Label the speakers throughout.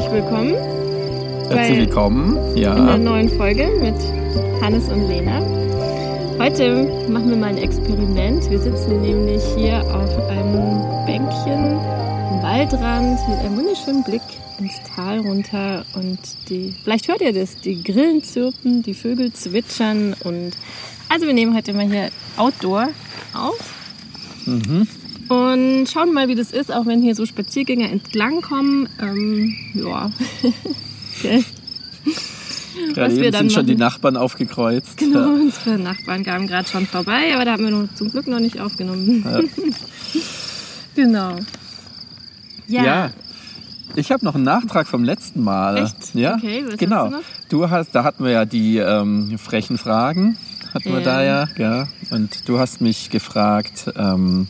Speaker 1: herzlich willkommen.
Speaker 2: Herzlich willkommen. Ja.
Speaker 1: In der neuen Folge mit Hannes und Lena. Heute machen wir mal ein Experiment. Wir sitzen nämlich hier auf einem Bänkchen am Waldrand mit einem wunderschönen Blick ins Tal runter und die, vielleicht hört ihr das, die Grillen zirpen, die Vögel zwitschern und also wir nehmen heute mal hier Outdoor auf. Mhm. Und schauen mal, wie das ist, auch wenn hier so Spaziergänger entlangkommen. Ähm, ja.
Speaker 2: okay. Gerade eben sind schon die Nachbarn aufgekreuzt.
Speaker 1: Genau, ja. unsere Nachbarn kamen gerade schon vorbei, aber da haben wir noch, zum Glück noch nicht aufgenommen. Ja. genau.
Speaker 2: Ja. ja. Ich habe noch einen Nachtrag vom letzten Mal.
Speaker 1: Echt?
Speaker 2: Ja,
Speaker 1: okay, was
Speaker 2: genau.
Speaker 1: Hast du, noch?
Speaker 2: du hast, da hatten wir ja die ähm, frechen Fragen, hatten wir da ja, ja. Und du hast mich gefragt, ähm,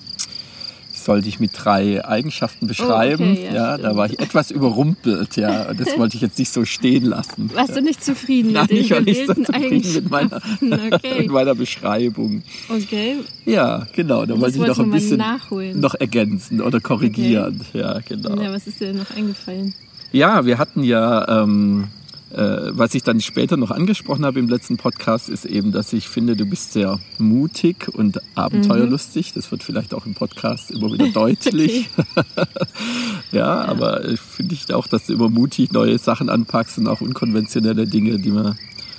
Speaker 2: sollte ich mit drei Eigenschaften beschreiben. Oh, okay, ja, ja da war ich etwas überrumpelt, ja. Und das wollte ich jetzt nicht so stehen lassen.
Speaker 1: Warst du nicht zufrieden
Speaker 2: Nein,
Speaker 1: mit den
Speaker 2: ich war nicht so zufrieden mit meiner, okay. mit meiner Beschreibung.
Speaker 1: Okay.
Speaker 2: Ja, genau. Da wollte ich noch ein bisschen
Speaker 1: nachholen.
Speaker 2: noch ergänzen oder korrigieren. Okay. Ja, genau.
Speaker 1: Ja, was ist dir denn noch eingefallen?
Speaker 2: Ja, wir hatten ja ähm, äh, was ich dann später noch angesprochen habe im letzten Podcast, ist eben, dass ich finde, du bist sehr mutig und abenteuerlustig. Mhm. Das wird vielleicht auch im Podcast immer wieder deutlich. ja, ja, aber ich finde ich auch, dass du immer mutig neue Sachen anpackst und auch unkonventionelle Dinge, die man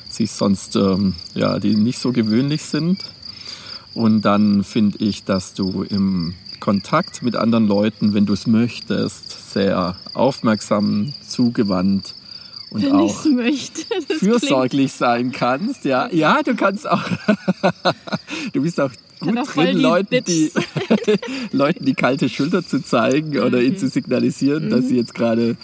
Speaker 2: sich sonst, ähm, ja, die nicht so gewöhnlich sind. Und dann finde ich, dass du im Kontakt mit anderen Leuten, wenn du es möchtest, sehr aufmerksam, zugewandt und
Speaker 1: Wenn
Speaker 2: auch
Speaker 1: möchte,
Speaker 2: fürsorglich sein kannst. Ja, ja, du kannst auch. du bist auch gut auch drin, die Leuten die, Leuten die kalte Schulter zu zeigen okay. oder ihnen zu signalisieren, mhm. dass sie jetzt gerade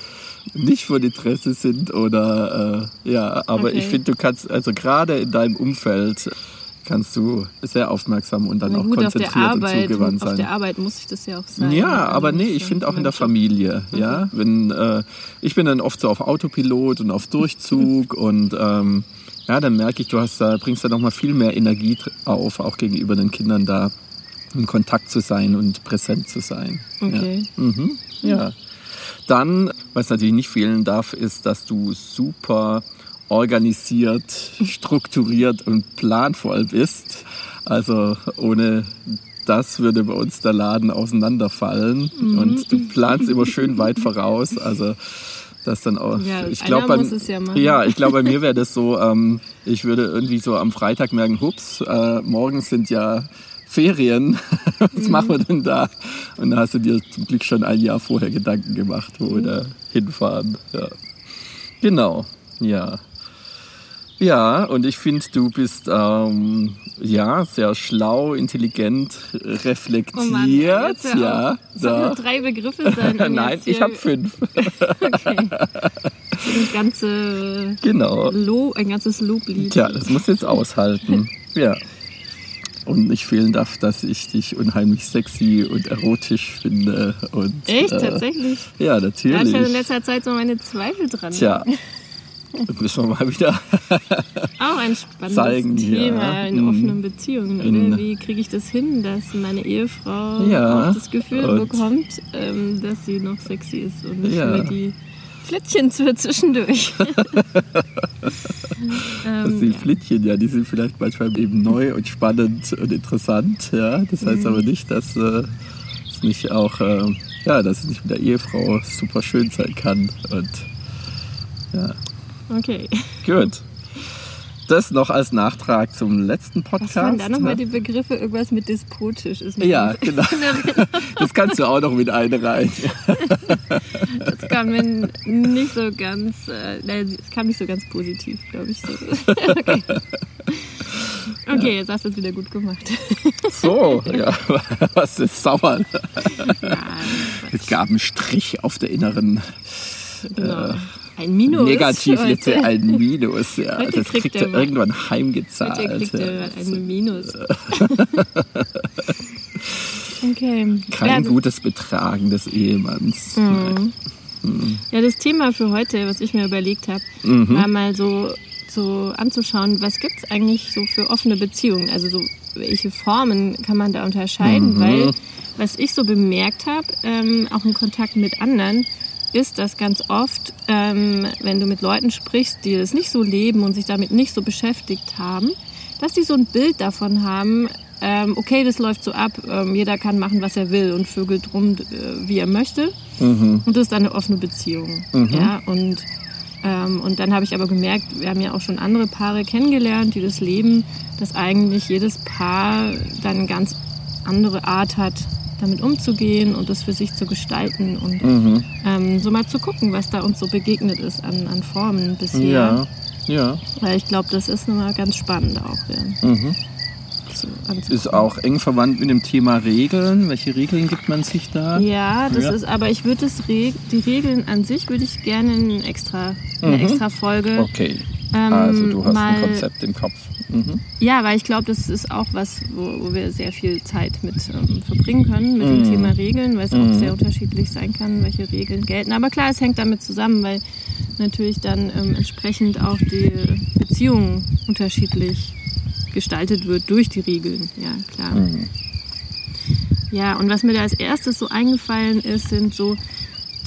Speaker 2: nicht von Interesse sind oder äh, ja, aber okay. ich finde, du kannst also gerade in deinem Umfeld kannst du sehr aufmerksam und dann
Speaker 1: Na
Speaker 2: auch
Speaker 1: gut,
Speaker 2: konzentriert
Speaker 1: Arbeit,
Speaker 2: und zugewandt sein.
Speaker 1: Auf der Arbeit muss ich das ja auch sein.
Speaker 2: Ja, aber nee, ich finde auch in der Familie. Mhm. Ja, wenn äh, ich bin dann oft so auf Autopilot und auf Durchzug und ähm, ja, dann merke ich, du hast da bringst da noch mal viel mehr Energie auf, auch gegenüber den Kindern da in Kontakt zu sein und präsent zu sein.
Speaker 1: Okay.
Speaker 2: Ja. Mhm. ja. Dann, was natürlich nicht fehlen darf, ist, dass du super organisiert, strukturiert und planvoll bist. Also ohne das würde bei uns der Laden auseinanderfallen. Mhm. Und du planst immer schön weit voraus. Also das dann auch.
Speaker 1: Ja,
Speaker 2: ich glaube,
Speaker 1: ja,
Speaker 2: ja, ich glaube, bei mir wäre das so. Ähm, ich würde irgendwie so am Freitag merken, hups, äh, morgen sind ja Ferien. Was mhm. machen wir denn da? Und da hast du dir zum Glück schon ein Jahr vorher Gedanken gemacht, wo mhm. wir da hinfahren. Ja. Genau, ja. Ja, und ich finde, du bist ähm, ja sehr schlau, intelligent, reflektiert. Oh Mann, ja,
Speaker 1: ja
Speaker 2: da.
Speaker 1: drei Begriffe sein.
Speaker 2: Nein, ich habe fünf.
Speaker 1: okay. Ein, ganze
Speaker 2: genau.
Speaker 1: Lo ein ganzes Loblied.
Speaker 2: Tja, das muss jetzt aushalten. ja. Und nicht fehlen darf, dass ich dich unheimlich sexy und erotisch finde. Und,
Speaker 1: Echt? Äh, Tatsächlich?
Speaker 2: Ja, natürlich. Da
Speaker 1: hatte ich in letzter Zeit so meine Zweifel dran.
Speaker 2: Tja, das müssen wir mal wieder
Speaker 1: auch ein spannendes
Speaker 2: zeigen,
Speaker 1: Thema in mhm. offenen Beziehungen. In, Wie kriege ich das hin, dass meine Ehefrau
Speaker 2: ja.
Speaker 1: das Gefühl bekommt, ähm, dass sie noch sexy ist und nicht
Speaker 2: ja.
Speaker 1: nur die Flittchen für zwischendurch.
Speaker 2: das sind ja. Flittchen, ja, die sind vielleicht manchmal eben neu und spannend und interessant. Ja, das heißt mhm. aber nicht, dass äh, es nicht auch, äh, ja, dass es nicht mit der Ehefrau super schön sein kann und ja.
Speaker 1: Okay.
Speaker 2: Gut. Das noch als Nachtrag zum letzten Podcast. Was
Speaker 1: waren da nochmal die Begriffe? Irgendwas mit despotisch ist
Speaker 2: Ja, genau. Das kannst du auch noch mit einreihen.
Speaker 1: Das kam mir nicht so ganz, äh, das kam nicht so ganz positiv, glaube ich. So. Okay. Okay, jetzt hast du es wieder gut gemacht.
Speaker 2: So, ja, was ist sauer? es gab einen Strich auf der inneren
Speaker 1: genau. äh, ein Minus.
Speaker 2: Negativ heute. jetzt ein Minus, ja. Heute das kriegt er irgendwann heimgezahlt.
Speaker 1: Heute kriegt er ein Minus. okay.
Speaker 2: Kein ja, gutes Betragen des Ehemanns. Mhm.
Speaker 1: Mhm. Ja, das Thema für heute, was ich mir überlegt habe, mhm. war mal so, so anzuschauen, was gibt es eigentlich so für offene Beziehungen? Also so welche Formen kann man da unterscheiden? Mhm. Weil was ich so bemerkt habe, ähm, auch in Kontakt mit anderen, ist, dass ganz oft, ähm, wenn du mit Leuten sprichst, die das nicht so leben und sich damit nicht so beschäftigt haben, dass die so ein Bild davon haben, ähm, okay, das läuft so ab, ähm, jeder kann machen, was er will und vögelt rum, äh, wie er möchte.
Speaker 2: Mhm.
Speaker 1: Und das ist dann eine offene Beziehung.
Speaker 2: Mhm.
Speaker 1: Ja, und, ähm, und dann habe ich aber gemerkt, wir haben ja auch schon andere Paare kennengelernt, die das leben, dass eigentlich jedes Paar dann eine ganz andere Art hat, damit umzugehen und das für sich zu gestalten und
Speaker 2: Mhm.
Speaker 1: ähm, so mal zu gucken, was da uns so begegnet ist an, an Formen bisher.
Speaker 2: Ja, ja.
Speaker 1: Weil ich glaube, das ist nochmal ganz spannend auch. Ja,
Speaker 2: Mhm.
Speaker 1: so.
Speaker 2: Ist auch eng verwandt mit dem Thema Regeln. Welche Regeln gibt man sich da?
Speaker 1: Ja, das
Speaker 2: Ja.
Speaker 1: ist, aber ich würde Reg die Regeln an sich würde ich gerne in extra, eine
Speaker 2: Mhm.
Speaker 1: extra Folge.
Speaker 2: Okay,
Speaker 1: ähm,
Speaker 2: also du hast
Speaker 1: mal,
Speaker 2: ein Konzept im Kopf. Mhm.
Speaker 1: Ja, weil ich glaube, das ist auch was, wo, wo wir sehr viel Zeit mit ähm, verbringen können, mit
Speaker 2: Mhm.
Speaker 1: dem Thema Regeln, weil es
Speaker 2: Mhm.
Speaker 1: auch sehr unterschiedlich sein kann, welche Regeln gelten. Aber klar, es hängt damit zusammen, weil natürlich dann ähm, entsprechend auch die Beziehung unterschiedlich gestaltet wird durch die Regeln. Ja, klar.
Speaker 2: Mhm.
Speaker 1: Ja, und was mir da als erstes so eingefallen ist, sind so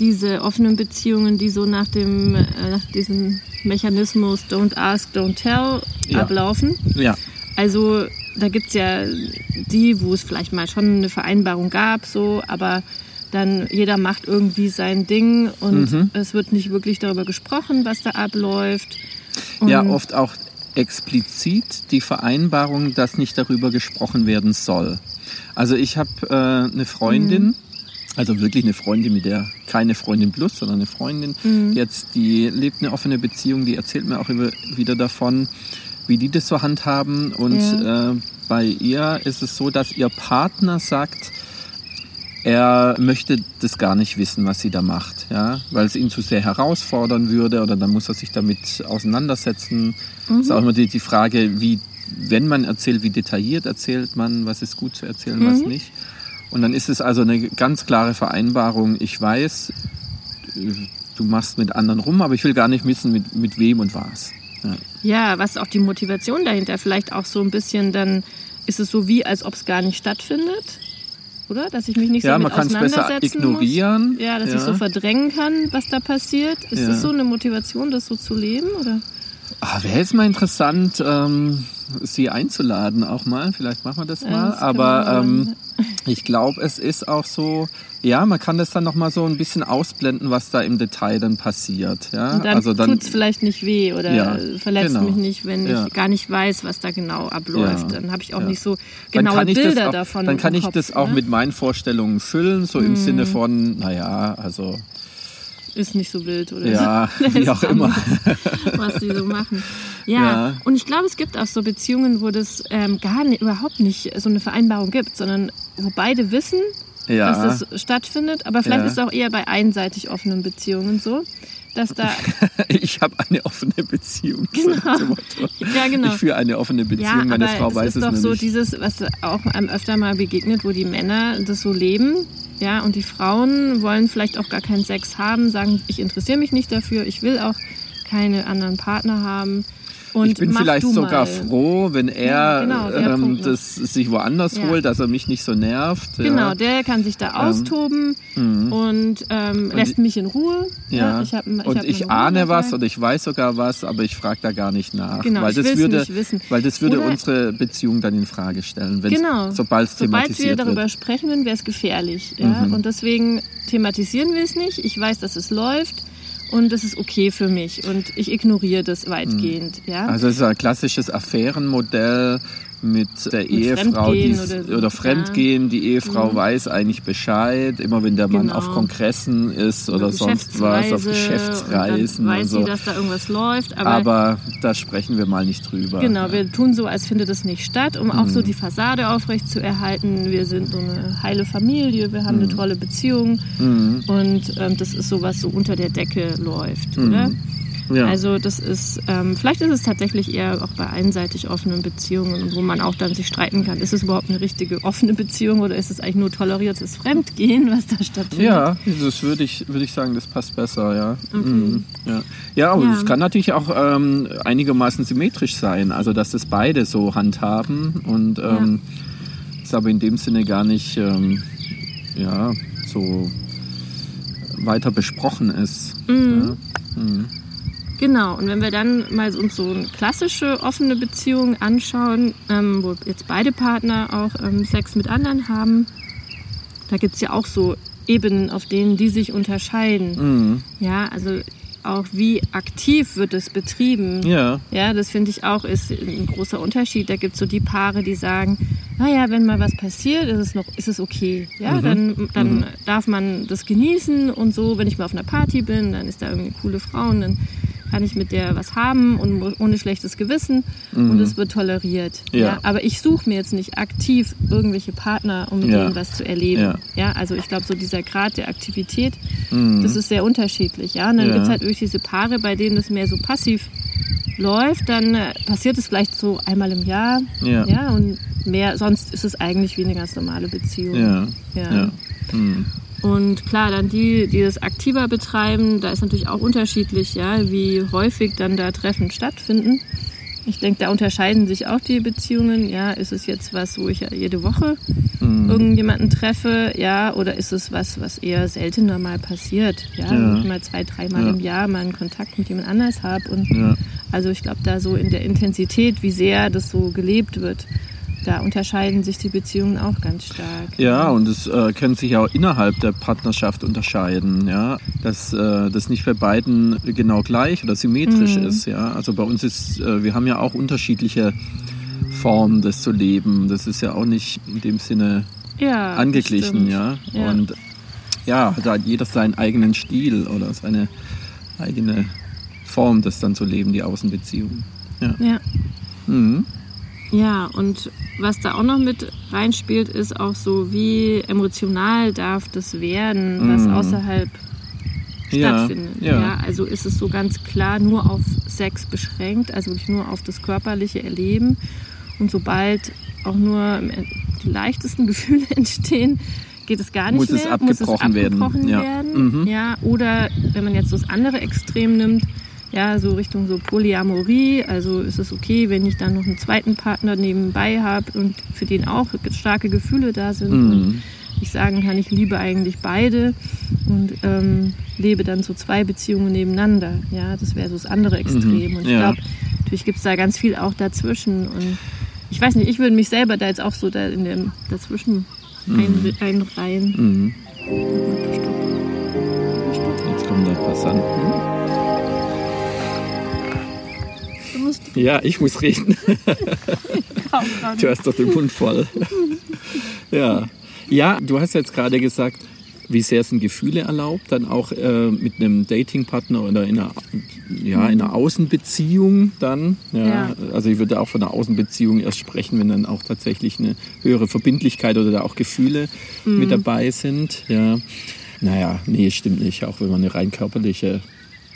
Speaker 1: diese offenen Beziehungen, die so nach dem äh, nach diesem Mechanismus Don't Ask, Don't Tell
Speaker 2: Ja.
Speaker 1: ablaufen.
Speaker 2: Ja,
Speaker 1: Also da gibt's ja die, wo es vielleicht mal schon eine Vereinbarung gab, so, aber dann jeder macht irgendwie sein Ding und
Speaker 2: Mhm.
Speaker 1: es wird nicht wirklich darüber gesprochen, was da abläuft. Und
Speaker 2: ja, oft auch explizit die Vereinbarung, dass nicht darüber gesprochen werden soll. Also ich habe äh, eine Freundin,
Speaker 1: Mhm.
Speaker 2: Also wirklich eine Freundin, mit der keine Freundin plus, sondern eine Freundin,
Speaker 1: Mhm.
Speaker 2: die jetzt die lebt eine offene Beziehung, die erzählt mir auch immer wieder davon, wie die das so handhaben. Und äh, bei ihr ist es so, dass ihr Partner sagt, er möchte das gar nicht wissen, was sie da macht, ja, weil es ihn zu sehr herausfordern würde oder dann muss er sich damit auseinandersetzen.
Speaker 1: Mhm.
Speaker 2: Ist auch immer die, die Frage, wie, wenn man erzählt, wie detailliert erzählt man, was ist gut zu erzählen, was
Speaker 1: Mhm.
Speaker 2: nicht. Und dann ist es also eine ganz klare Vereinbarung. Ich weiß, du machst mit anderen rum, aber ich will gar nicht wissen, mit, mit wem und was. Ja.
Speaker 1: Ja, was ist auch die Motivation dahinter? Vielleicht auch so ein bisschen, dann ist es so wie, als ob es gar nicht stattfindet. Oder? Dass ich mich nicht
Speaker 2: Ja,
Speaker 1: so
Speaker 2: man
Speaker 1: mit
Speaker 2: kann es besser ignorieren.
Speaker 1: Muss. Ja, dass
Speaker 2: Ja.
Speaker 1: ich so verdrängen kann, was da passiert. Ist
Speaker 2: Ja.
Speaker 1: das so eine Motivation, das so zu leben? Oder?
Speaker 2: Ah, Wäre jetzt mal interessant, ähm, sie einzuladen auch mal. Vielleicht machen wir das
Speaker 1: Ja,
Speaker 2: mal.
Speaker 1: das können
Speaker 2: Aber
Speaker 1: wir mal
Speaker 2: ähm. Ich glaube, es ist auch so, ja, man kann das dann nochmal so ein bisschen ausblenden, was da im Detail dann passiert. Ja?
Speaker 1: Und dann,
Speaker 2: also dann
Speaker 1: tut's vielleicht nicht weh oder
Speaker 2: Ja,
Speaker 1: verletzt
Speaker 2: genau.
Speaker 1: mich nicht, wenn
Speaker 2: Ja.
Speaker 1: ich gar nicht weiß, was da genau abläuft. Dann habe ich auch nicht so genaue Bilder
Speaker 2: auch,
Speaker 1: davon.
Speaker 2: Dann kann ich
Speaker 1: Kopf,
Speaker 2: das auch
Speaker 1: ne?
Speaker 2: mit meinen Vorstellungen füllen, so im Sinne von, naja, also
Speaker 1: Ist nicht so wild oder
Speaker 2: ja,
Speaker 1: so.
Speaker 2: wie auch immer.
Speaker 1: was die so machen. Ja,
Speaker 2: Ja.
Speaker 1: und ich glaube, es gibt auch so Beziehungen, wo das ähm, gar nicht, überhaupt nicht so eine Vereinbarung gibt, sondern wo beide wissen,
Speaker 2: Ja,
Speaker 1: dass das stattfindet. Aber vielleicht
Speaker 2: Ja.
Speaker 1: ist es auch eher bei einseitig offenen Beziehungen so, dass da,
Speaker 2: ich habe eine offene Beziehung. Motto.
Speaker 1: ja genau.
Speaker 2: Ich führe eine offene Beziehung, meine Frau
Speaker 1: es
Speaker 2: weiß
Speaker 1: ist
Speaker 2: es
Speaker 1: doch so
Speaker 2: nicht.
Speaker 1: dieses, was auch einem öfter mal begegnet, wo die Männer das so leben, ja, und die Frauen wollen vielleicht auch gar keinen Sex haben, sagen, ich interessiere mich nicht dafür, ich will auch keine anderen Partner haben. Und
Speaker 2: ich bin vielleicht sogar
Speaker 1: mal.
Speaker 2: froh, wenn er
Speaker 1: Ja, genau,
Speaker 2: ähm, das sich woanders
Speaker 1: Ja.
Speaker 2: holt, dass er mich nicht so nervt.
Speaker 1: Genau,
Speaker 2: ja.
Speaker 1: der kann sich da austoben
Speaker 2: Mhm.
Speaker 1: und ähm, lässt
Speaker 2: ich-
Speaker 1: mich in Ruhe.
Speaker 2: Ja,
Speaker 1: ich hab, ich
Speaker 2: und ich ahne was oder ich weiß sogar was, aber ich frage da gar nicht nach.
Speaker 1: Genau,
Speaker 2: weil das würde,
Speaker 1: nicht wissen.
Speaker 2: Weil das würde
Speaker 1: Oder-
Speaker 2: unsere Beziehung dann in Frage stellen,
Speaker 1: Genau.
Speaker 2: sobald es
Speaker 1: Sobald wir
Speaker 2: thematisiert
Speaker 1: darüber
Speaker 2: wird.
Speaker 1: sprechen, dann wäre es gefährlich.
Speaker 2: Mhm.
Speaker 1: Und deswegen thematisieren wir es nicht. Ich weiß, dass es läuft und das ist okay für mich und ich ignoriere das weitgehend. Ja?
Speaker 2: Also es ist ein klassisches Affärenmodell mit der Ehefrau die
Speaker 1: Fremdgehen
Speaker 2: oder,
Speaker 1: oder-
Speaker 2: Fremdgehen. Die Ehefrau
Speaker 1: Mhm.
Speaker 2: weiß eigentlich Bescheid, immer wenn der Mann
Speaker 1: Genau.
Speaker 2: auf Kongressen ist oder sonst was, auf
Speaker 1: Geschäftsreise
Speaker 2: Geschäftsreisen
Speaker 1: Und dann
Speaker 2: und
Speaker 1: weiß
Speaker 2: so.
Speaker 1: sie, dass da irgendwas läuft. Aber,
Speaker 2: Aber da sprechen wir mal nicht drüber.
Speaker 1: genau, wir tun so, als findet es nicht statt, um auch
Speaker 2: Mhm.
Speaker 1: so die Fassade aufrecht zu erhalten. Wir sind so eine heile Familie, wir haben eine tolle Beziehung
Speaker 2: Mhm.
Speaker 1: und ähm, das ist so, was so unter der Decke läuft,
Speaker 2: Mhm.
Speaker 1: oder?
Speaker 2: Ja.
Speaker 1: Also das ist, ähm, vielleicht ist es tatsächlich eher auch bei einseitig offenen Beziehungen, wo man auch dann sich streiten kann. Ist es überhaupt eine richtige offene Beziehung oder ist es eigentlich nur toleriertes Fremdgehen, was da stattfindet?
Speaker 2: Ja, das würde ich, würde ich sagen, das passt besser, ja. Mhm, ja. ja, aber
Speaker 1: Ja.
Speaker 2: es kann natürlich auch ähm, einigermaßen symmetrisch sein, also dass das beide so handhaben und ähm, ist aber in dem Sinne gar nicht ähm, ja, so weiter besprochen ist.
Speaker 1: Mhm.
Speaker 2: Ja. Mhm.
Speaker 1: Genau, und wenn wir dann mal uns so eine klassische offene Beziehung anschauen, ähm, wo jetzt beide Partner auch ähm, Sex mit anderen haben, da gibt es ja auch so Ebenen, auf denen die sich unterscheiden.
Speaker 2: Mhm.
Speaker 1: Ja, also auch wie aktiv wird es betrieben.
Speaker 2: Ja.
Speaker 1: Ja, das finde ich auch ist ein großer Unterschied. Da gibt es so die Paare, die sagen, naja, wenn mal was passiert, ist es noch, ist es okay. Ja,
Speaker 2: Mhm.
Speaker 1: dann, dann darf man das genießen und so, wenn ich mal auf einer Party bin, dann ist da irgendwie eine coole Frau und dann kann ich mit der was haben und ohne schlechtes Gewissen und es wird toleriert.
Speaker 2: Mhm. Ja.
Speaker 1: aber ich suche mir jetzt nicht aktiv irgendwelche Partner, um mit
Speaker 2: Ja.
Speaker 1: denen was zu erleben.
Speaker 2: Ja.
Speaker 1: Ja, also ich glaube, so dieser Grad der Aktivität,
Speaker 2: Mhm.
Speaker 1: das ist sehr unterschiedlich. Ja, und dann
Speaker 2: Ja.
Speaker 1: gibt es halt wirklich diese Paare, bei denen das mehr so passiv läuft, dann äh, passiert es vielleicht so einmal im Jahr.
Speaker 2: Ja.
Speaker 1: Ja, und mehr, sonst ist es eigentlich wie eine ganz normale Beziehung.
Speaker 2: Ja.
Speaker 1: Ja.
Speaker 2: Ja. Mhm.
Speaker 1: Und klar, dann die, die das aktiver betreiben, da ist natürlich auch unterschiedlich, ja, wie häufig dann da Treffen stattfinden. Ich denke, da unterscheiden sich auch die Beziehungen. Ja, ist es jetzt was, wo ich ja jede Woche
Speaker 2: Mhm.
Speaker 1: irgendjemanden treffe, ja, oder ist es was, was eher seltener mal passiert, ja,
Speaker 2: Ja.
Speaker 1: wo ich mal zwei, dreimal
Speaker 2: Ja.
Speaker 1: im Jahr mal einen Kontakt mit jemand anders habe und
Speaker 2: Ja.
Speaker 1: also ich glaube, da so in der Intensität, wie sehr das so gelebt wird, da unterscheiden sich die Beziehungen auch ganz stark.
Speaker 2: Ja, und es äh, können sich auch innerhalb der Partnerschaft unterscheiden, ja, dass äh, das nicht bei beiden genau gleich oder symmetrisch
Speaker 1: Mhm.
Speaker 2: ist, ja. Also bei uns ist, äh, wir haben ja auch unterschiedliche Formen, das zu leben. Das ist ja auch nicht in dem Sinne
Speaker 1: ja
Speaker 2: angeglichen, ja.
Speaker 1: Ja.
Speaker 2: Und ja, da hat jeder seinen eigenen Stil oder seine eigene Form, das dann zu leben, die Außenbeziehung. Ja.
Speaker 1: Ja.
Speaker 2: Mhm.
Speaker 1: Ja, und was da auch noch mit reinspielt, ist auch so, wie emotional darf das werden, was
Speaker 2: Mhm.
Speaker 1: außerhalb
Speaker 2: Ja,
Speaker 1: stattfindet.
Speaker 2: ja.
Speaker 1: also ist es so ganz klar nur auf Sex beschränkt, also wirklich nur auf das körperliche Erleben. Und sobald auch nur die leichtesten Gefühle entstehen, geht es gar nicht
Speaker 2: Muss es
Speaker 1: mehr.
Speaker 2: abgebrochen werden.
Speaker 1: abgebrochen
Speaker 2: Ja.
Speaker 1: werden.
Speaker 2: Mhm.
Speaker 1: Ja, oder wenn man jetzt so das andere Extrem nimmt, ja, so Richtung so Polyamorie, also ist es okay, wenn ich dann noch einen zweiten Partner nebenbei habe und für den auch starke Gefühle da sind und
Speaker 2: Mhm.
Speaker 1: ich sagen kann, ich liebe eigentlich beide und ähm, lebe dann so zwei Beziehungen nebeneinander. Ja, das wäre so das andere Extrem.
Speaker 2: Mhm,
Speaker 1: Und ich
Speaker 2: ja.
Speaker 1: glaube, natürlich gibt es da ganz viel auch dazwischen. Und ich weiß nicht, ich würde mich selber da jetzt auch so da in dem dazwischen ein, einreihen.
Speaker 2: Mhm. Jetzt kommen da Passanten.
Speaker 1: Du musst
Speaker 2: Ja, ich muss reden. Du hast doch den Mund voll. ja. ja, du hast jetzt gerade gesagt, wie sehr sind Gefühle erlaubt, dann auch äh, mit einem Datingpartner oder in einer, ja, in einer Außenbeziehung dann. Ja.
Speaker 1: Ja.
Speaker 2: Also ich würde auch von einer Außenbeziehung erst sprechen, wenn dann auch tatsächlich eine höhere Verbindlichkeit oder da auch Gefühle mit dabei sind. Ja. Naja, nee, stimmt nicht. Auch wenn man eine rein körperliche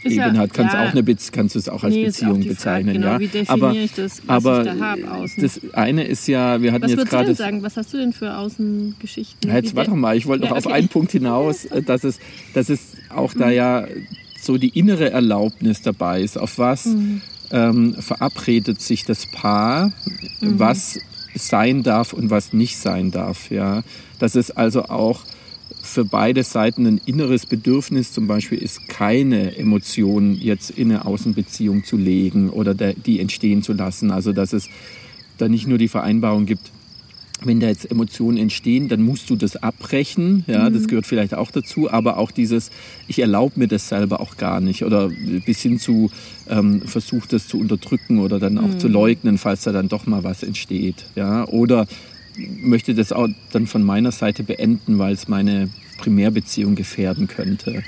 Speaker 1: Ist ja-
Speaker 2: hat, kannst,
Speaker 1: ja.
Speaker 2: auch eine Be kannst du es auch als
Speaker 1: Nee, ist auch
Speaker 2: Beziehung
Speaker 1: die Frage,
Speaker 2: bezeichnen.
Speaker 1: genau,
Speaker 2: ja.
Speaker 1: wie definiere
Speaker 2: aber,
Speaker 1: ich das, was
Speaker 2: aber
Speaker 1: ich da habe außen?
Speaker 2: das eine ist ja, wir hatten
Speaker 1: Was
Speaker 2: jetzt
Speaker 1: würdest du denn
Speaker 2: gerade
Speaker 1: sagen? Was hast du denn für Außengeschichten?
Speaker 2: ja, jetzt warte mal, ich wollte
Speaker 1: Ja,
Speaker 2: noch auf einen Punkt hinaus, dass es, dass es auch da ja so die innere Erlaubnis dabei ist. Auf was
Speaker 1: Mhm.
Speaker 2: ähm, verabredet sich das Paar,
Speaker 1: Mhm.
Speaker 2: was sein darf und was nicht sein darf. Ja? Dass es also auch für beide Seiten ein inneres Bedürfnis zum Beispiel ist, keine Emotionen jetzt in eine Außenbeziehung zu legen oder der, die entstehen zu lassen. Also dass es da nicht nur die Vereinbarung gibt, wenn da jetzt Emotionen entstehen, dann musst du das abbrechen. Ja, das gehört vielleicht auch dazu. Aber auch dieses, ich erlaube mir das selber auch gar nicht. Oder bis hin zu, ähm, versuch das zu unterdrücken oder dann auch zu leugnen, falls da dann doch mal was entsteht. Ja, oder möchte das auch dann von meiner Seite beenden, weil es meine Primärbeziehung gefährden könnte.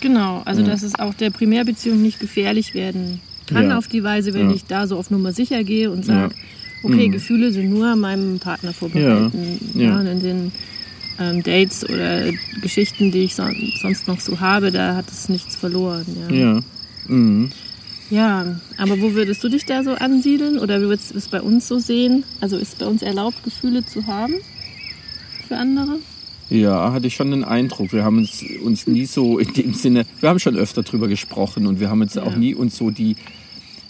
Speaker 1: Genau, also dass es auch der Primärbeziehung nicht gefährlich werden kann
Speaker 2: Ja.
Speaker 1: auf die Weise, wenn
Speaker 2: Ja.
Speaker 1: ich da so auf Nummer sicher gehe und sage,
Speaker 2: Ja.
Speaker 1: okay,
Speaker 2: Mhm.
Speaker 1: Gefühle sind nur meinem Partner vorbehalten.
Speaker 2: Ja.
Speaker 1: Ja.
Speaker 2: Ja.
Speaker 1: und in den ähm, Dates oder Geschichten, die ich son sonst noch so habe, da hat es nichts verloren. Ja.
Speaker 2: Ja. Mhm.
Speaker 1: Ja, aber wo würdest du dich da so ansiedeln oder wie würdest du es bei uns so sehen? Also ist es bei uns erlaubt, Gefühle zu haben für andere?
Speaker 2: Ja, hatte ich schon den Eindruck. Wir haben uns, uns nie so in dem Sinne, wir haben schon öfter drüber gesprochen und wir haben jetzt auch
Speaker 1: Ja.
Speaker 2: nie uns so die,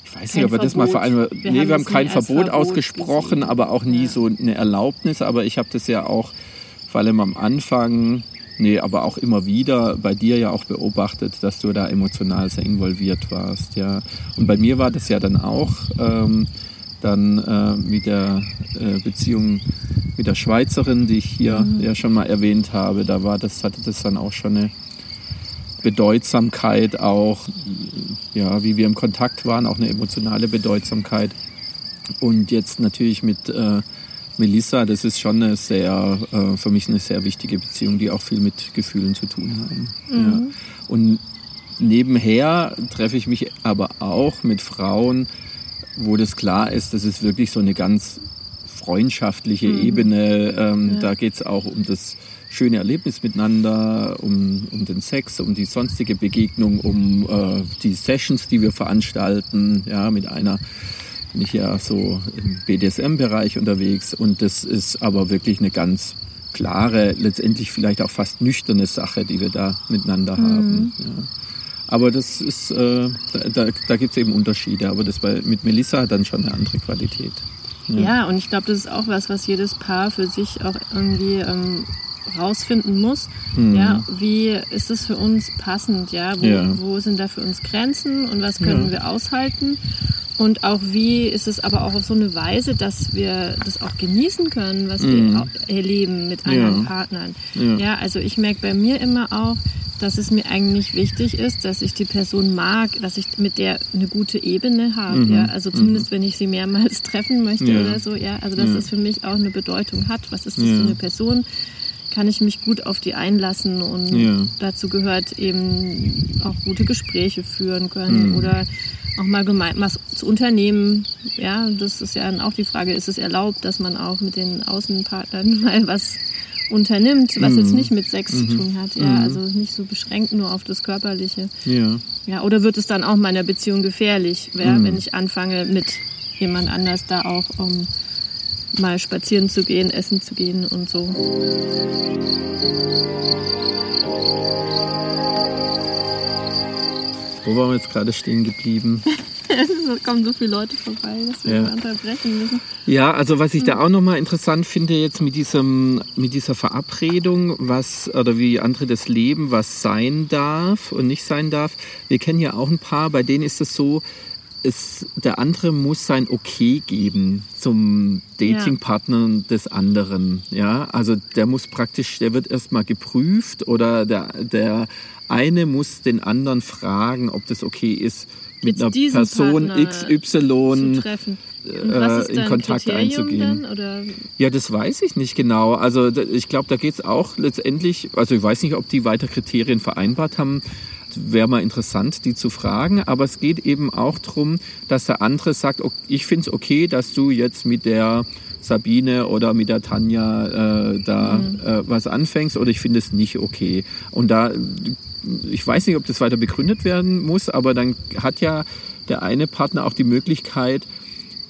Speaker 2: ich weiß
Speaker 1: Kein
Speaker 2: nicht, ob wir das mal
Speaker 1: Verbot.
Speaker 2: vereinbaren,
Speaker 1: Wir
Speaker 2: nee,
Speaker 1: haben
Speaker 2: wir haben kein Verbot,
Speaker 1: Verbot
Speaker 2: ausgesprochen,
Speaker 1: gesehen.
Speaker 2: aber auch nie
Speaker 1: Ja.
Speaker 2: so eine Erlaubnis. Aber ich habe das ja auch, vor allem am Anfang, nee, aber auch immer wieder bei dir ja auch beobachtet, dass du da emotional sehr involviert warst, ja. Und bei mir war das ja dann auch ähm, dann äh, mit der äh, Beziehung mit der Schweizerin, die ich hier mhm. ja schon mal erwähnt habe, da war das, hatte das dann auch schon eine Bedeutsamkeit auch, ja, wie wir im Kontakt waren, auch eine emotionale Bedeutsamkeit. Und jetzt natürlich mit äh, Melissa, das ist schon eine sehr, äh, für mich eine sehr wichtige Beziehung, die auch viel mit Gefühlen zu tun haben. Mhm. Ja. Und nebenher treffe ich mich aber auch mit Frauen, wo das klar ist, das ist wirklich so eine ganz freundschaftliche mhm. Ebene. Ähm, ja. Da geht es auch um das schöne Erlebnis miteinander, um, um den Sex, um die sonstige Begegnung, um äh, die Sessions, die wir veranstalten, ja, mit einer bin ich ja so im BDSM-Bereich unterwegs und das ist aber wirklich eine ganz klare, letztendlich vielleicht auch fast nüchterne Sache, die wir da miteinander mhm. haben. Ja. Aber das ist, äh, da, da, da gibt es eben Unterschiede, aber das bei, mit Melissa hat dann schon eine andere Qualität.
Speaker 1: Ja, ja und ich glaube, das ist auch was, was jedes Paar für sich auch irgendwie ähm, rausfinden muss. Mhm. Ja, wie ist es für uns passend? Ja, wo, ja. wo sind da für uns Grenzen und was können ja. wir aushalten? Und auch wie ist es aber auch auf so eine Weise, dass wir das auch genießen können, was mhm. wir erleben mit anderen ja. Partnern. Ja. ja, also ich merke bei mir immer auch, dass es mir eigentlich wichtig ist, dass ich die Person mag, dass ich mit der eine gute Ebene habe. Mhm. Ja, also zumindest mhm. wenn ich sie mehrmals treffen möchte ja. oder so. Ja, also dass ja. es für mich auch eine Bedeutung hat. Was ist das für eine Person? Kann ich mich gut auf die einlassen und dazu gehört eben auch gute Gespräche führen können mhm. oder auch mal gemeint, was zu unternehmen. Ja, das ist ja dann auch die Frage, ist es erlaubt, dass man auch mit den Außenpartnern mal was unternimmt, was mhm. jetzt nicht mit Sex mhm. zu tun hat. Ja, mhm. also nicht so beschränkt nur auf das Körperliche. Ja. Ja, oder wird es dann auch meiner Beziehung gefährlich, ja, mhm. wenn ich anfange mit jemand anders da auch um mal spazieren zu gehen, essen zu gehen und so.
Speaker 2: Wo waren wir jetzt gerade stehen geblieben?
Speaker 1: es kommen so viele Leute vorbei, dass wir ja. unterbrechen müssen.
Speaker 2: Ja, also was ich da auch nochmal interessant finde jetzt mit diesem, mit dieser Verabredung, was, oder wie andere das leben, was sein darf und nicht sein darf. Wir kennen ja auch ein paar, bei denen ist es so, es, der andere muss sein Okay geben zum Datingpartner ja. des anderen. Ja, also der muss praktisch, der wird erstmal geprüft oder der, der eine muss den anderen fragen, ob das okay ist, mit einer Person Partner XY äh, in Kontakt Kriterium einzugehen. Dann, ja, das weiß ich nicht genau. Also ich glaube, da geht es auch letztendlich, also ich weiß nicht, ob die weiter Kriterien vereinbart haben. Wäre mal interessant, die zu fragen. Aber es geht eben auch darum, dass der andere sagt, ich finde es okay, dass du jetzt mit der Sabine oder mit der Tanja äh, da mhm. äh, was anfängst oder ich finde es nicht okay. Und da ich weiß nicht, ob das weiter begründet werden muss, aber dann hat ja der eine Partner auch die Möglichkeit,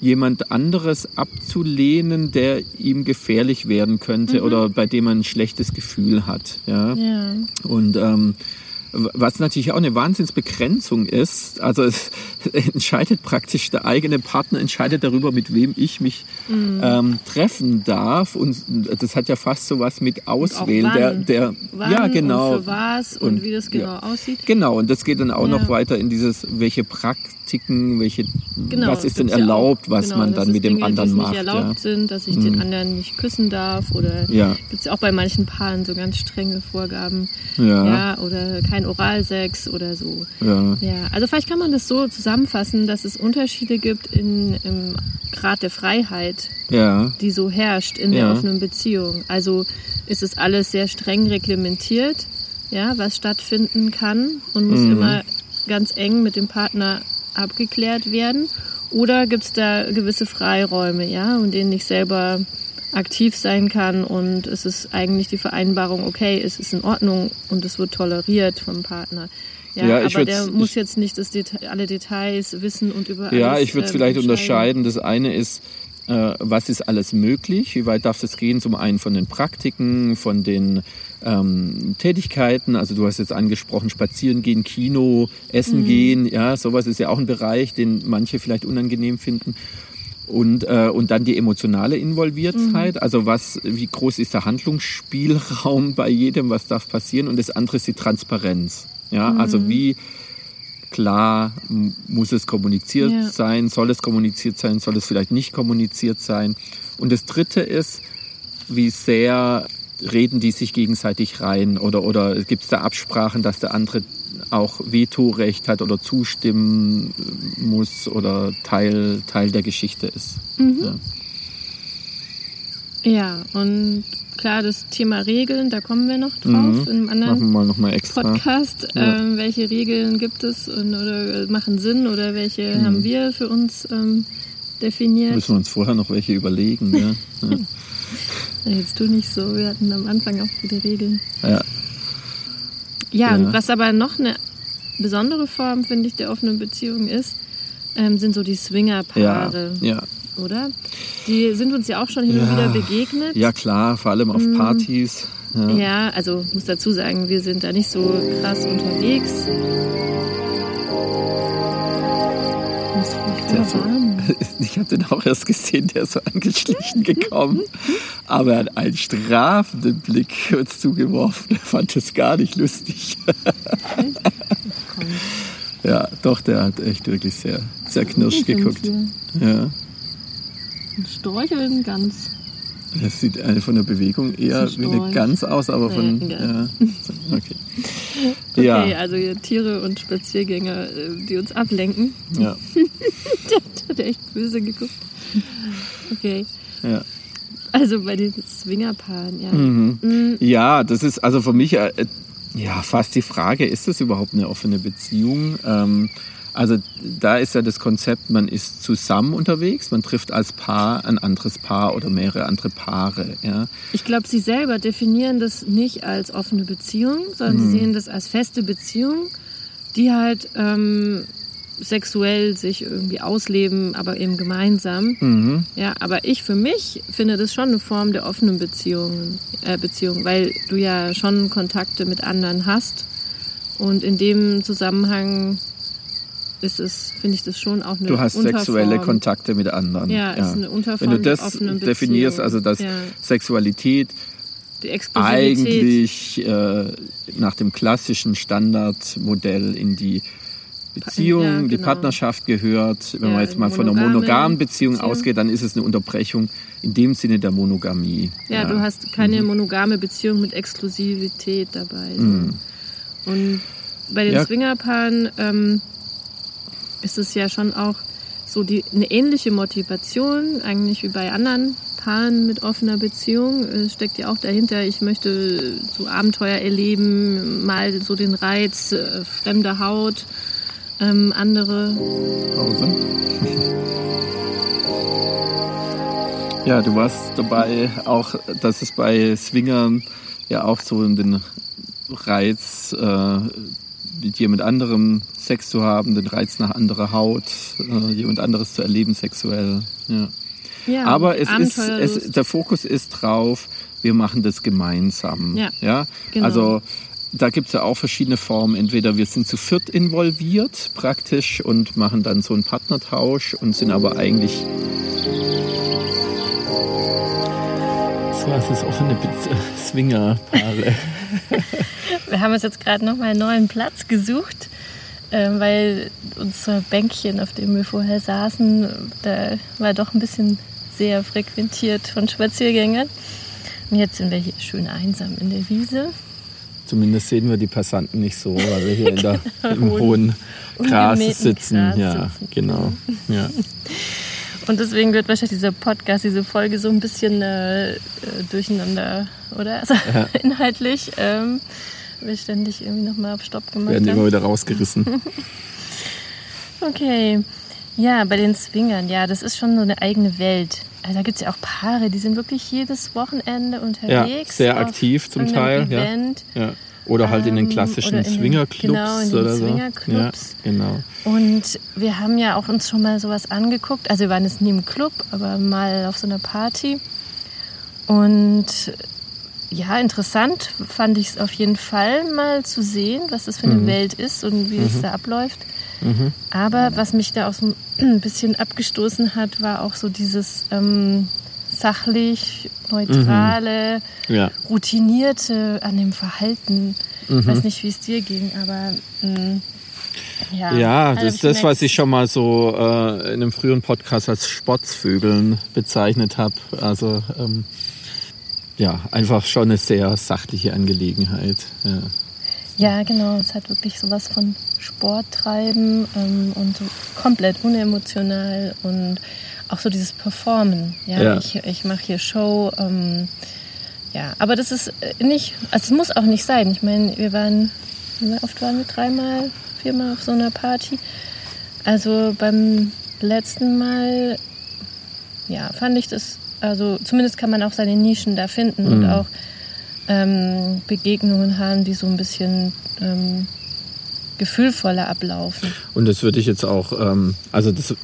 Speaker 2: jemand anderes abzulehnen, der ihm gefährlich werden könnte mhm. oder bei dem man ein schlechtes Gefühl hat. Ja. ja. Und ähm, was natürlich auch eine Wahnsinnsbegrenzung ist. Also es entscheidet praktisch, der eigene Partner entscheidet darüber, mit wem ich mich mhm. ähm, treffen darf. Und das hat ja fast so was mit Auswählen.
Speaker 1: Der,
Speaker 2: der,
Speaker 1: wann ja, genau. Und für was und, und wie das genau ja. aussieht.
Speaker 2: Genau, und das geht dann auch ja. noch weiter in dieses, welche Praktik Praktiken, welche, genau, was ist denn erlaubt, ja was genau, man dann mit dem Dinge, anderen macht.
Speaker 1: Nicht erlaubt ja. sind, dass ich mhm. den anderen nicht küssen darf oder ja. gibt es auch bei manchen Paaren so ganz strenge Vorgaben. Ja. Oder kein Oralsex oder so. Ja. ja. Also vielleicht kann man das so zusammenfassen, dass es Unterschiede gibt in, im Grad der Freiheit, ja. die so herrscht in der offenen Beziehung. Also ist es alles sehr streng reglementiert, ja, was stattfinden kann und muss mhm. immer ganz eng mit dem Partner abgeklärt werden? Oder gibt es da gewisse Freiräume, ja, in denen ich selber aktiv sein kann und es ist eigentlich die Vereinbarung, okay, es ist in Ordnung und es wird toleriert vom Partner. Ja, ja aber der muss jetzt nicht das Deta alle Details wissen und über
Speaker 2: Ja, alles, ich würde es äh, vielleicht unterscheiden. Das eine ist, äh, was ist alles möglich? Wie weit darf das gehen? Zum einen von den Praktiken, von den ähm, Tätigkeiten. Also du hast jetzt angesprochen, spazieren gehen, Kino, essen mhm. gehen. Ja, sowas ist ja auch ein Bereich, den manche vielleicht unangenehm finden. Und, äh, und dann die emotionale Involviertheit, mhm. also was, wie groß ist der Handlungsspielraum bei jedem, was darf passieren? Und das andere ist die Transparenz. Ja, mhm. also wie klar muss es kommuniziert ja. sein, soll es kommuniziert sein, soll es vielleicht nicht kommuniziert sein. Und das dritte ist, wie sehr reden die sich gegenseitig rein oder, oder gibt es da Absprachen, dass der andere auch Vetorecht hat oder zustimmen muss oder Teil, Teil der Geschichte ist.
Speaker 1: Mhm. Ja. ja. und klar, das Thema Regeln, da kommen wir noch drauf mhm. in einem anderen
Speaker 2: wir noch mal extra.
Speaker 1: Podcast. Ja. Ähm, welche Regeln gibt es und, oder machen Sinn oder welche mhm. haben wir für uns ähm, definiert?
Speaker 2: Müssen wir uns vorher noch welche überlegen. ja. Ja.
Speaker 1: Jetzt tu nicht so, wir hatten am Anfang auch viele Regeln.
Speaker 2: Ja.
Speaker 1: Ja, ja. was aber noch eine besondere Form, finde ich, der offenen Beziehung ist, ähm, sind so die Swingerpaare.
Speaker 2: Ja, ja.
Speaker 1: Oder? Die sind uns ja auch schon hin und wieder begegnet.
Speaker 2: Ja, klar, vor allem auf mhm. Partys.
Speaker 1: Ja. ja, also muss dazu sagen, wir sind da nicht so krass unterwegs.
Speaker 2: Muss warm. Ich habe den auch erst gesehen, der ist so angeschlichen gekommen. Aber er hat einen strafenden Blick uns zugeworfen. Er fand es gar nicht lustig. ja, doch, der hat echt wirklich sehr, sehr knirsch geguckt. Ja.
Speaker 1: Ein Storcheln ganz.
Speaker 2: Das sieht von der Bewegung eher wie eine Gans aus, aber von. Ja. Okay.
Speaker 1: okay, ja. also Tiere und Spaziergänger, äh, die uns ablenken.
Speaker 2: Ja.
Speaker 1: der hat echt böse geguckt. Okay.
Speaker 2: Ja.
Speaker 1: Also bei den Swingerpaaren, ja.
Speaker 2: Mhm. Mhm. Ja, das ist also für mich äh, ja fast die Frage, ist das überhaupt eine offene Beziehung? Ähm, also da ist ja das Konzept, man ist zusammen unterwegs, man trifft als Paar ein anderes Paar oder mehrere andere Paare. Ja.
Speaker 1: Ich glaube, Sie selber definieren das nicht als offene Beziehung, sondern mhm. Sie sehen das als feste Beziehung, die halt ähm, sexuell sich irgendwie ausleben, aber eben gemeinsam.
Speaker 2: Mhm.
Speaker 1: Ja, aber ich für mich finde das schon eine Form der offenen Beziehung, äh, Beziehung, weil du ja schon Kontakte mit anderen hast und in dem Zusammenhang ist es, finde ich das schon auch eine
Speaker 2: Du hast
Speaker 1: Unterform.
Speaker 2: sexuelle Kontakte mit anderen.
Speaker 1: Ja, ja. ist eine Unterform
Speaker 2: Wenn du das definierst, also dass ja. Sexualität eigentlich äh, nach dem klassischen Standardmodell in die Beziehung, ja, genau. die Partnerschaft gehört. Wenn ja, man jetzt mal von einer monogamen Beziehung, Beziehung, ausgeht, dann ist es eine Unterbrechung in dem Sinne der Monogamie.
Speaker 1: Ja, ja. du hast keine mhm. monogame Beziehung mit Exklusivität dabei. Mhm. Und bei den Swingerpaaren ähm, ist es ja schon auch so die, eine ähnliche Motivation, eigentlich wie bei anderen Paaren mit offener Beziehung. Es steckt ja auch dahinter, ich möchte so Abenteuer erleben, mal so den Reiz, äh, fremde Haut, ähm, andere.
Speaker 2: Pause. Ja, du warst dabei auch, dass es bei Swingern ja auch so den Reiz äh, mit jemand anderem Sex zu haben, den Reiz nach anderer Haut, äh, jemand anderes zu erleben sexuell. Ja. ja Aber es ist, es, der Fokus ist drauf, wir machen das gemeinsam.
Speaker 1: Ja,
Speaker 2: ja?
Speaker 1: Genau.
Speaker 2: Also da gibt es ja auch verschiedene Formen. Entweder wir sind zu viert involviert praktisch und machen dann so einen Partnertausch und sind aber eigentlich so, es ist offene Swinger-Paare.
Speaker 1: Wir haben uns jetzt gerade noch mal einen neuen Platz gesucht, ähm, weil unser Bänkchen, auf dem wir vorher saßen, da war doch ein bisschen sehr frequentiert von Spaziergängern. Und jetzt sind wir hier schön einsam in der Wiese.
Speaker 2: Zumindest sehen wir die Passanten nicht so, weil wir hier in der, im hohen Gras sitzen. Gras ja, sitzen. genau. Ja.
Speaker 1: Und deswegen wird wahrscheinlich dieser Podcast, diese Folge so ein bisschen äh, äh durcheinander, oder? Also ja. inhaltlich. Ähm, wir ständig irgendwie nochmal auf Stopp gemacht
Speaker 2: Werden immer wieder rausgerissen.
Speaker 1: okay. Ja, bei den Swingern, ja, das ist schon so eine eigene Welt. Also da gibt es ja auch Paare, die sind wirklich jedes Wochenende unterwegs.
Speaker 2: Ja, sehr aktiv zum Teil.
Speaker 1: Event.
Speaker 2: Ja. ja. Oder halt in den ähm, klassischen Swingerclubs
Speaker 1: genau, in den oder Swingerclubs.
Speaker 2: Ja, genau.
Speaker 1: Und wir haben ja auch uns schon mal sowas angeguckt. Also wir waren jetzt nie im Club, aber mal auf so einer Party. Und ja, interessant fand ich es auf jeden Fall mal zu sehen, was das für eine mhm. Welt ist und wie mhm. es da abläuft.
Speaker 2: Mhm.
Speaker 1: Aber was mich da auch so ein bisschen abgestoßen hat, war auch so dieses ähm, sachlich, neutrale,
Speaker 2: Ja.
Speaker 1: routinierte an dem Verhalten. Ich
Speaker 2: Mhm.
Speaker 1: weiß nicht, wie es dir ging, aber mh, ja.
Speaker 2: Ja, das ist das, was ich schon mal so äh, in einem früheren Podcast als Sportsvögeln bezeichnet habe. Also ähm, ja, einfach schon eine sehr sachliche Angelegenheit. Ja.
Speaker 1: Ja, genau. Es hat wirklich sowas von Sport treiben ähm, und so komplett unemotional und auch so dieses Performen. Ja,
Speaker 2: Ja.
Speaker 1: ich, ich mache hier Show. Ähm, ja, aber das ist äh, nicht, also es muss auch nicht sein. Ich meine, wir waren, wie oft waren wir? Dreimal, viermal auf so einer Party. Also beim letzten Mal, ja, fand ich das, also zumindest kann man auch seine Nischen da finden und
Speaker 2: Mhm.
Speaker 1: auch ähm, Begegnungen haben, die so ein bisschen ähm, gefühlvoller ablaufen.
Speaker 2: Und das würde ich jetzt auch, ähm, also das,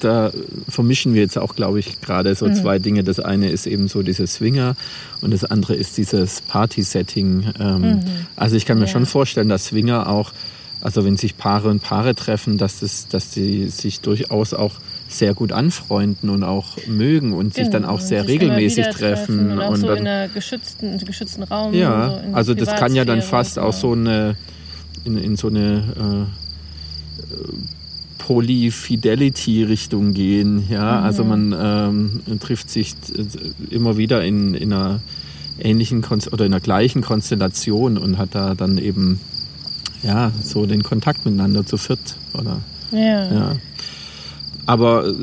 Speaker 2: da- vermischen wir jetzt auch, glaube ich, gerade so zwei Dinge. Das eine ist eben so dieses Swinger und das andere ist dieses Party-Setting. Ähm, Also ich kann mir
Speaker 1: Ja.
Speaker 2: schon vorstellen, dass Swinger auch, also wenn sich Paare und Paare treffen, dass, das, dass die sich durchaus auch sehr gut anfreunden und auch mögen und sich dann
Speaker 1: Genau,
Speaker 2: auch
Speaker 1: und
Speaker 2: sehr regelmäßig treffen.
Speaker 1: Und auch
Speaker 2: und
Speaker 1: so
Speaker 2: dann,
Speaker 1: in einem geschützten, geschützten Raum.
Speaker 2: ja,
Speaker 1: so
Speaker 2: also das kann ja dann fast auch
Speaker 1: genau.
Speaker 2: so eine in, in so eine äh, Poly-Fidelity-Richtung gehen. Ja,
Speaker 1: Mhm.
Speaker 2: also man ähm, trifft sich äh, immer wieder in, in einer ähnlichen Konst oder in der gleichen Konstellation und hat da dann eben ja so den Kontakt miteinander zu viert oder
Speaker 1: Ja.
Speaker 2: ja. Aber äh,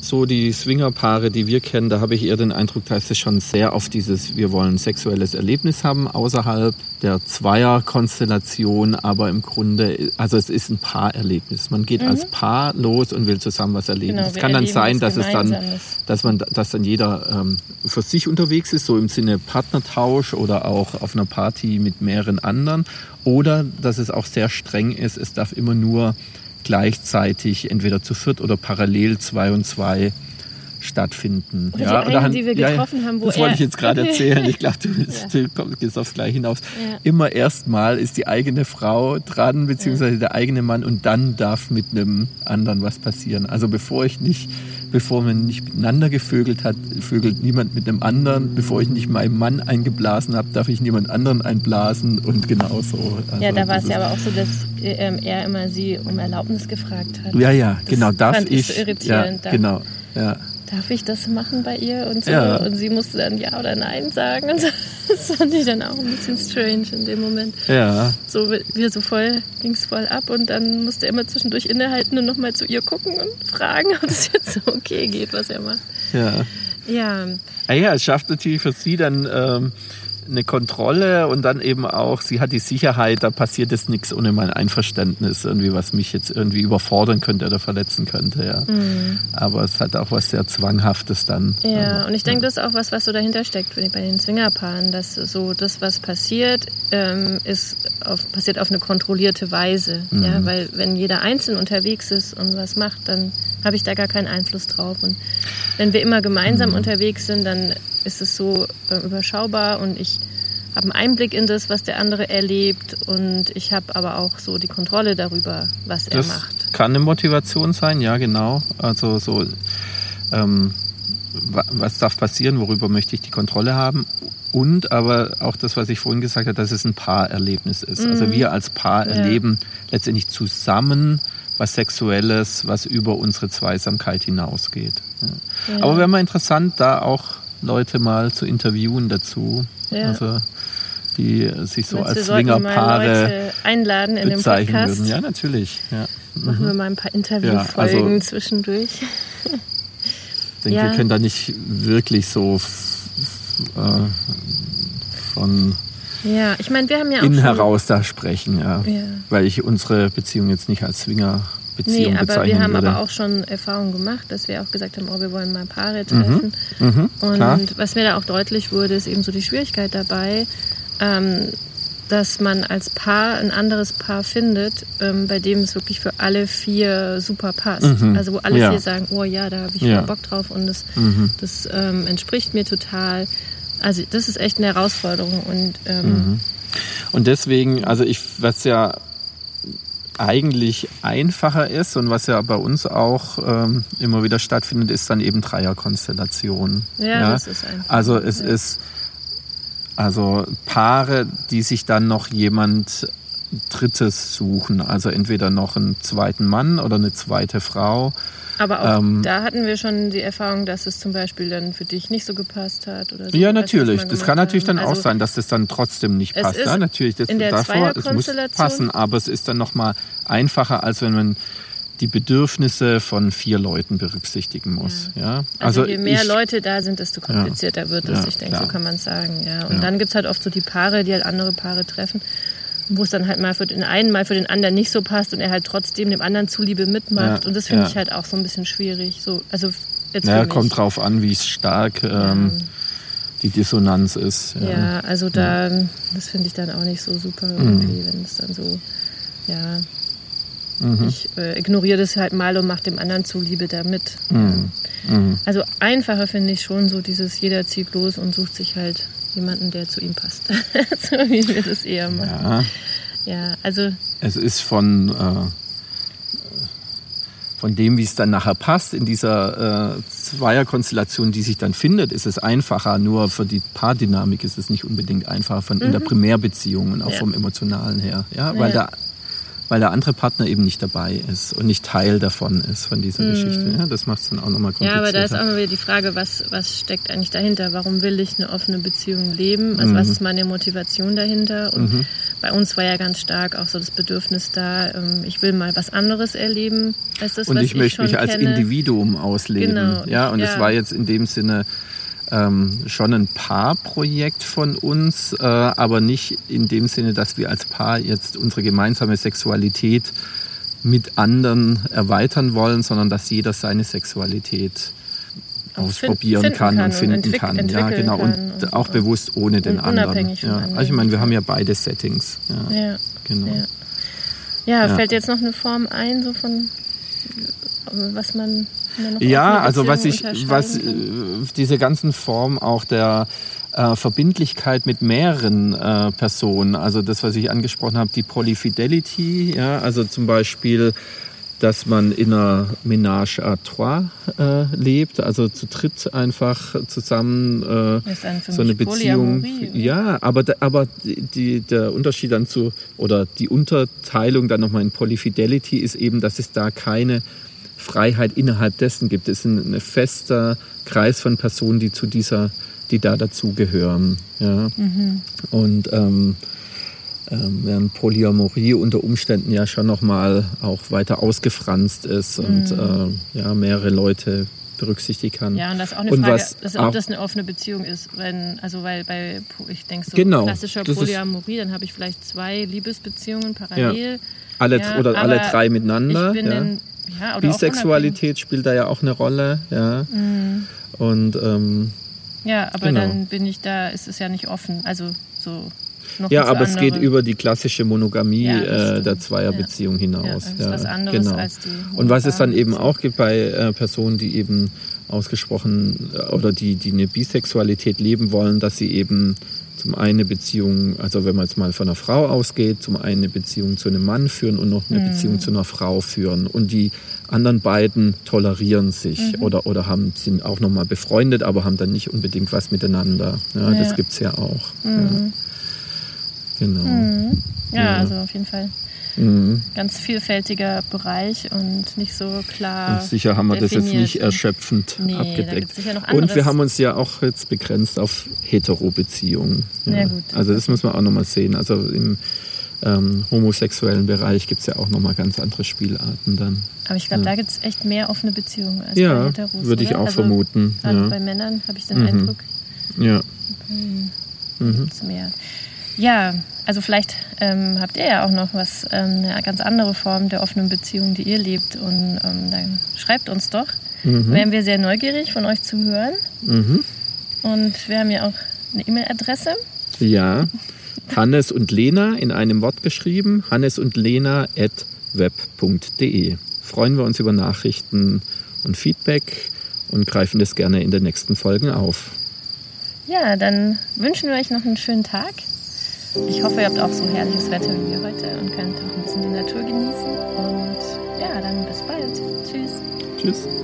Speaker 2: so die Swingerpaare, die wir kennen, da habe ich eher den Eindruck, da ist es schon sehr auf dieses, wir wollen sexuelles Erlebnis haben außerhalb der Zweierkonstellation, aber im Grunde, also es ist ein Paarerlebnis. Man geht als Paar los und will zusammen was erleben.
Speaker 1: Genau,
Speaker 2: es kann dann sein, dass es dann, dass man, dass dann jeder ähm, für sich unterwegs ist, so im Sinne Partnertausch oder auch auf einer Party mit mehreren anderen. Oder dass es auch sehr streng ist, es darf immer nur gleichzeitig entweder zu viert oder parallel zwei und zwei stattfinden.
Speaker 1: Oder die einen, die wir getroffen haben, wo
Speaker 2: Das wollte ich jetzt gerade erzählen. Ich glaube, du,
Speaker 1: Ja.
Speaker 2: du kommst- gehst aufs Gleiche hinaus.
Speaker 1: Ja.
Speaker 2: Immer erstmal ist die eigene Frau dran, beziehungsweise der eigene Mann und dann darf mit einem anderen was passieren. Also bevor ich nicht, bevor man nicht miteinander gevögelt hat, vögelt niemand mit einem anderen. Bevor ich nicht meinem Mann eingeblasen habe, darf ich niemand anderen einblasen und genauso. Also
Speaker 1: Ja, da war
Speaker 2: das
Speaker 1: es ja
Speaker 2: ist-
Speaker 1: aber auch so, dass ähm, er immer sie um Erlaubnis gefragt hat.
Speaker 2: Ja, ja,
Speaker 1: Das
Speaker 2: genau, darf
Speaker 1: fand ich
Speaker 2: ich.
Speaker 1: so irritierend.
Speaker 2: Ja, genau. Ja.
Speaker 1: Darf ich das machen bei ihr und so?
Speaker 2: Ja.
Speaker 1: Und sie musste dann Ja oder Nein sagen. Und so. das fand ich dann auch ein bisschen strange in dem Moment.
Speaker 2: ja,
Speaker 1: So wir so voll, ging es voll ab und dann musste er immer zwischendurch innehalten und nochmal zu ihr gucken und fragen, ob es jetzt so okay geht, was er macht.
Speaker 2: ja.
Speaker 1: Ja,
Speaker 2: Ah ja, es schafft natürlich für sie dann ähm, eine Kontrolle und dann eben auch, sie hat die Sicherheit, da passiert jetzt nichts ohne mein Einverständnis, irgendwie, was mich jetzt irgendwie überfordern könnte oder verletzen könnte. Ja. Aber es hat auch was sehr Zwanghaftes dann.
Speaker 1: Mhm. ja.
Speaker 2: Also,
Speaker 1: Und ich denke, das ist auch was, was so dahinter steckt bei den Swingerpaaren, dass so das, was passiert, ähm, ist auf, passiert auf eine kontrollierte Weise.
Speaker 2: Mhm.
Speaker 1: Ja, weil wenn jeder einzeln unterwegs ist und was macht, dann habe ich da gar keinen Einfluss drauf. Und wenn wir immer
Speaker 2: Mhm.
Speaker 1: gemeinsam unterwegs sind, dann ist es so äh, überschaubar und ich habe einen Einblick in das, was der andere erlebt und ich habe aber auch so die Kontrolle darüber, was er
Speaker 2: Das
Speaker 1: macht.
Speaker 2: kann eine Motivation sein, ja genau. Also so, ähm, wa- was darf passieren, worüber möchte ich die Kontrolle haben? Und aber auch das, was ich vorhin gesagt habe, dass es ein Paarerlebnis ist. Also wir als Paar
Speaker 1: Ja.
Speaker 2: erleben letztendlich zusammen was Sexuelles, was über unsere Zweisamkeit hinausgeht. Ja.
Speaker 1: Ja.
Speaker 2: Aber wäre mal interessant, da auch Leute mal zu interviewen dazu.
Speaker 1: Ja.
Speaker 2: Also die sich so
Speaker 1: Meinst
Speaker 2: als Swingerpaare
Speaker 1: einladen in den
Speaker 2: bezeichnen
Speaker 1: Podcast?
Speaker 2: würden. Ja, natürlich. Ja.
Speaker 1: Machen wir mal ein paar Interviewfolgen
Speaker 2: Ja, also-
Speaker 1: zwischendurch.
Speaker 2: Ich denke, wir können da nicht wirklich so äh, von
Speaker 1: Ja, ich meine, wir haben ja auch
Speaker 2: innen heraus da sprechen, ja.
Speaker 1: Ja.
Speaker 2: Weil ich unsere Beziehung jetzt nicht als Swinger-Beziehung
Speaker 1: Nee, aber
Speaker 2: bezeichnen
Speaker 1: wir haben
Speaker 2: würde.
Speaker 1: aber auch schon Erfahrungen gemacht, dass wir auch gesagt haben, oh, wir wollen mal Paare treffen.
Speaker 2: mhm,
Speaker 1: Und
Speaker 2: klar.
Speaker 1: was mir da auch deutlich wurde, ist eben so die Schwierigkeit dabei, ähm, dass man als Paar ein anderes Paar findet, ähm, bei dem es wirklich für alle vier super passt.
Speaker 2: Mhm.
Speaker 1: Also wo alle
Speaker 2: Ja.
Speaker 1: vier sagen, oh ja, da habe ich
Speaker 2: Ja.
Speaker 1: Bock drauf und das,
Speaker 2: Mhm.
Speaker 1: das ähm, entspricht mir total. Also das ist echt eine Herausforderung und ähm,
Speaker 2: Mhm. Und deswegen, also ich, was ja eigentlich einfacher ist und was ja bei uns auch ähm, immer wieder stattfindet, ist dann eben Dreierkonstellation.
Speaker 1: Ja, ja? das ist einfach.
Speaker 2: Also es ja. ist also Paare, die sich dann noch jemand Drittes suchen, also entweder noch einen zweiten Mann oder eine zweite Frau.
Speaker 1: Aber auch ähm, da hatten wir schon die Erfahrung, dass es zum Beispiel dann für dich nicht so gepasst hat oder so.
Speaker 2: Ja, natürlich. Das kann natürlich dann also auch sein, dass das dann trotzdem nicht passt. Ja, natürlich. Das,
Speaker 1: in der
Speaker 2: davor, es muss passen, aber es ist dann nochmal einfacher, als wenn man die Bedürfnisse von vier Leuten berücksichtigen muss. Ja. ja?
Speaker 1: Also, also, je mehr ich, Leute da sind, desto komplizierter ja, wird es. Ich denke, so kann man es sagen. Ja. Und dann gibt es halt oft so die Paare, die halt andere Paare treffen wo es dann halt mal für den einen, mal für den anderen nicht so passt und er halt trotzdem dem anderen zuliebe mitmacht. Ja, und das finde ja. ich halt auch so ein bisschen schwierig. So, also
Speaker 2: jetzt ja, kommt drauf an, wie stark ähm, die Dissonanz ist.
Speaker 1: Ja, also da, das finde ich dann auch nicht so super irgendwie, mhm. wenn es dann so, ja, mhm. ich äh, ignoriere das halt mal und mache dem anderen zuliebe da mit. Mhm. mhm. Also einfacher finde ich schon so dieses, jeder zieht los und sucht sich halt jemanden, der zu ihm passt. so wie wir das eher machen. Ja, ja also.
Speaker 2: Es ist von, äh, von dem, wie es dann nachher passt, in dieser äh, Zweierkonstellation, die sich dann findet, ist es einfacher. Nur für die Paardynamik ist es nicht unbedingt einfacher von, mhm. in der mhm. Primärbeziehung und auch ja. vom Emotionalen her. Ja, weil ja. da weil der andere Partner eben nicht dabei ist und nicht Teil davon ist von dieser mhm. Geschichte. Ja, das macht es dann auch nochmal komplizierter.
Speaker 1: Ja, aber da ist auch immer wieder die Frage, was, was steckt eigentlich dahinter? Warum will ich eine offene Beziehung leben? Also mhm. was ist meine Motivation dahinter? Und mhm. bei uns war ja ganz stark auch so das Bedürfnis da, ähm, ich will mal was anderes erleben als das,
Speaker 2: und
Speaker 1: was
Speaker 2: ich, ich möchte mich als kenne. Individuum ausleben. Genau. Ja, und es ja. war jetzt in dem Sinne ähm, schon ein Paarprojekt von uns, äh, aber nicht in dem Sinne, dass wir als Paar jetzt unsere gemeinsame Sexualität mit anderen erweitern wollen, sondern dass jeder seine Sexualität ausprobieren finden kann, und finden kann. Ja, genau. Und, und auch so. bewusst ohne den anderen. Ja. Also ich meine, wir haben ja beide Settings. Ja, ja. genau.
Speaker 1: Ja. ja, fällt jetzt noch eine Form ein, so von was man
Speaker 2: ja, also was ich, was äh, diese ganzen Formen auch der äh, Verbindlichkeit mit mehreren äh, Personen, also das, was ich angesprochen habe, die Polyfidelity, ja, also zum Beispiel dass man in einer Ménage à trois äh, lebt, also zu dritt einfach zusammen äh, so eine Beziehung. Ja, aber, aber die, der Unterschied dann zu, oder die Unterteilung dann nochmal in Polyfidelity ist eben, dass es da keine Freiheit innerhalb dessen gibt. Es ist ein, ein fester Kreis von Personen, die zu dieser, die da dazugehören. Ja. Mhm. Und ähm, ähm, während Polyamorie unter Umständen ja schon nochmal auch weiter ausgefranst ist mhm. und äh, ja, mehrere Leute berücksichtigen kann.
Speaker 1: Ja, und das ist auch eine und Frage, dass, ob das eine offene Beziehung ist. Wenn, also weil bei, ich denke so
Speaker 2: genau,
Speaker 1: klassischer Polyamorie, dann habe ich vielleicht zwei Liebesbeziehungen parallel.
Speaker 2: Ja. Alle, ja, oder alle drei miteinander. Ich bin ja. in ja, Bisexualität spielt da ja auch eine Rolle. Ja. Mhm. Und, ähm,
Speaker 1: ja, aber genau. dann bin ich da, ist es ja nicht offen. Also so.
Speaker 2: Noch ja, aber es geht über die klassische Monogamie ja, äh, der Zweierbeziehung ja. hinaus. Ja, das ist
Speaker 1: was anderes genau. als
Speaker 2: die Und was es dann eben auch gibt bei äh, Personen, die eben ausgesprochen äh, oder die, die eine Bisexualität leben wollen, dass sie eben zum einen eine Beziehung, also wenn man jetzt mal von einer Frau ausgeht, zum einen eine Beziehung zu einem Mann führen und noch eine mhm. Beziehung zu einer Frau führen. Und die anderen beiden tolerieren sich mhm. oder, oder haben, sind auch nochmal befreundet, aber haben dann nicht unbedingt was miteinander. Ja, ja. Das gibt es ja auch. Mhm. Ja.
Speaker 1: Genau. Mhm. Ja, also auf jeden Fall. Mhm. Ganz vielfältiger Bereich und nicht so klar.
Speaker 2: Und sicher haben wir definiert. das jetzt nicht erschöpfend nee, abgedeckt. und wir haben uns ja auch jetzt begrenzt auf Hetero-Beziehungen. Ja. Also das muss man auch nochmal sehen. Also im ähm, homosexuellen Bereich gibt es ja auch nochmal ganz andere Spielarten dann.
Speaker 1: Aber ich glaube, ja. da gibt es echt mehr offene Beziehungen als
Speaker 2: ja,
Speaker 1: bei Heteros.
Speaker 2: Würde ich auch also, vermuten.
Speaker 1: Ja. Bei Männern habe ich den mhm. Eindruck.
Speaker 2: Ja.
Speaker 1: Mhm. Mhm. mehr. Ja, also vielleicht ähm, habt ihr ja auch noch was, ähm, eine ganz andere Form der offenen Beziehung, die ihr lebt. Und ähm, dann schreibt uns doch. Mhm. Wären wir sehr neugierig, von euch zu hören.
Speaker 2: Mhm.
Speaker 1: Und wir haben ja auch eine E-Mail-Adresse.
Speaker 2: Ja, Hannes und Lena in einem Wort geschrieben. Hannes und Lena at web.de. Freuen wir uns über Nachrichten und Feedback und greifen das gerne in den nächsten Folgen auf.
Speaker 1: Ja, dann wünschen wir euch noch einen schönen Tag. Ich hoffe, ihr habt auch so herrliches Wetter wie wir heute und könnt auch ein bisschen die Natur genießen. Und ja, dann bis bald. Tschüss.
Speaker 2: Tschüss.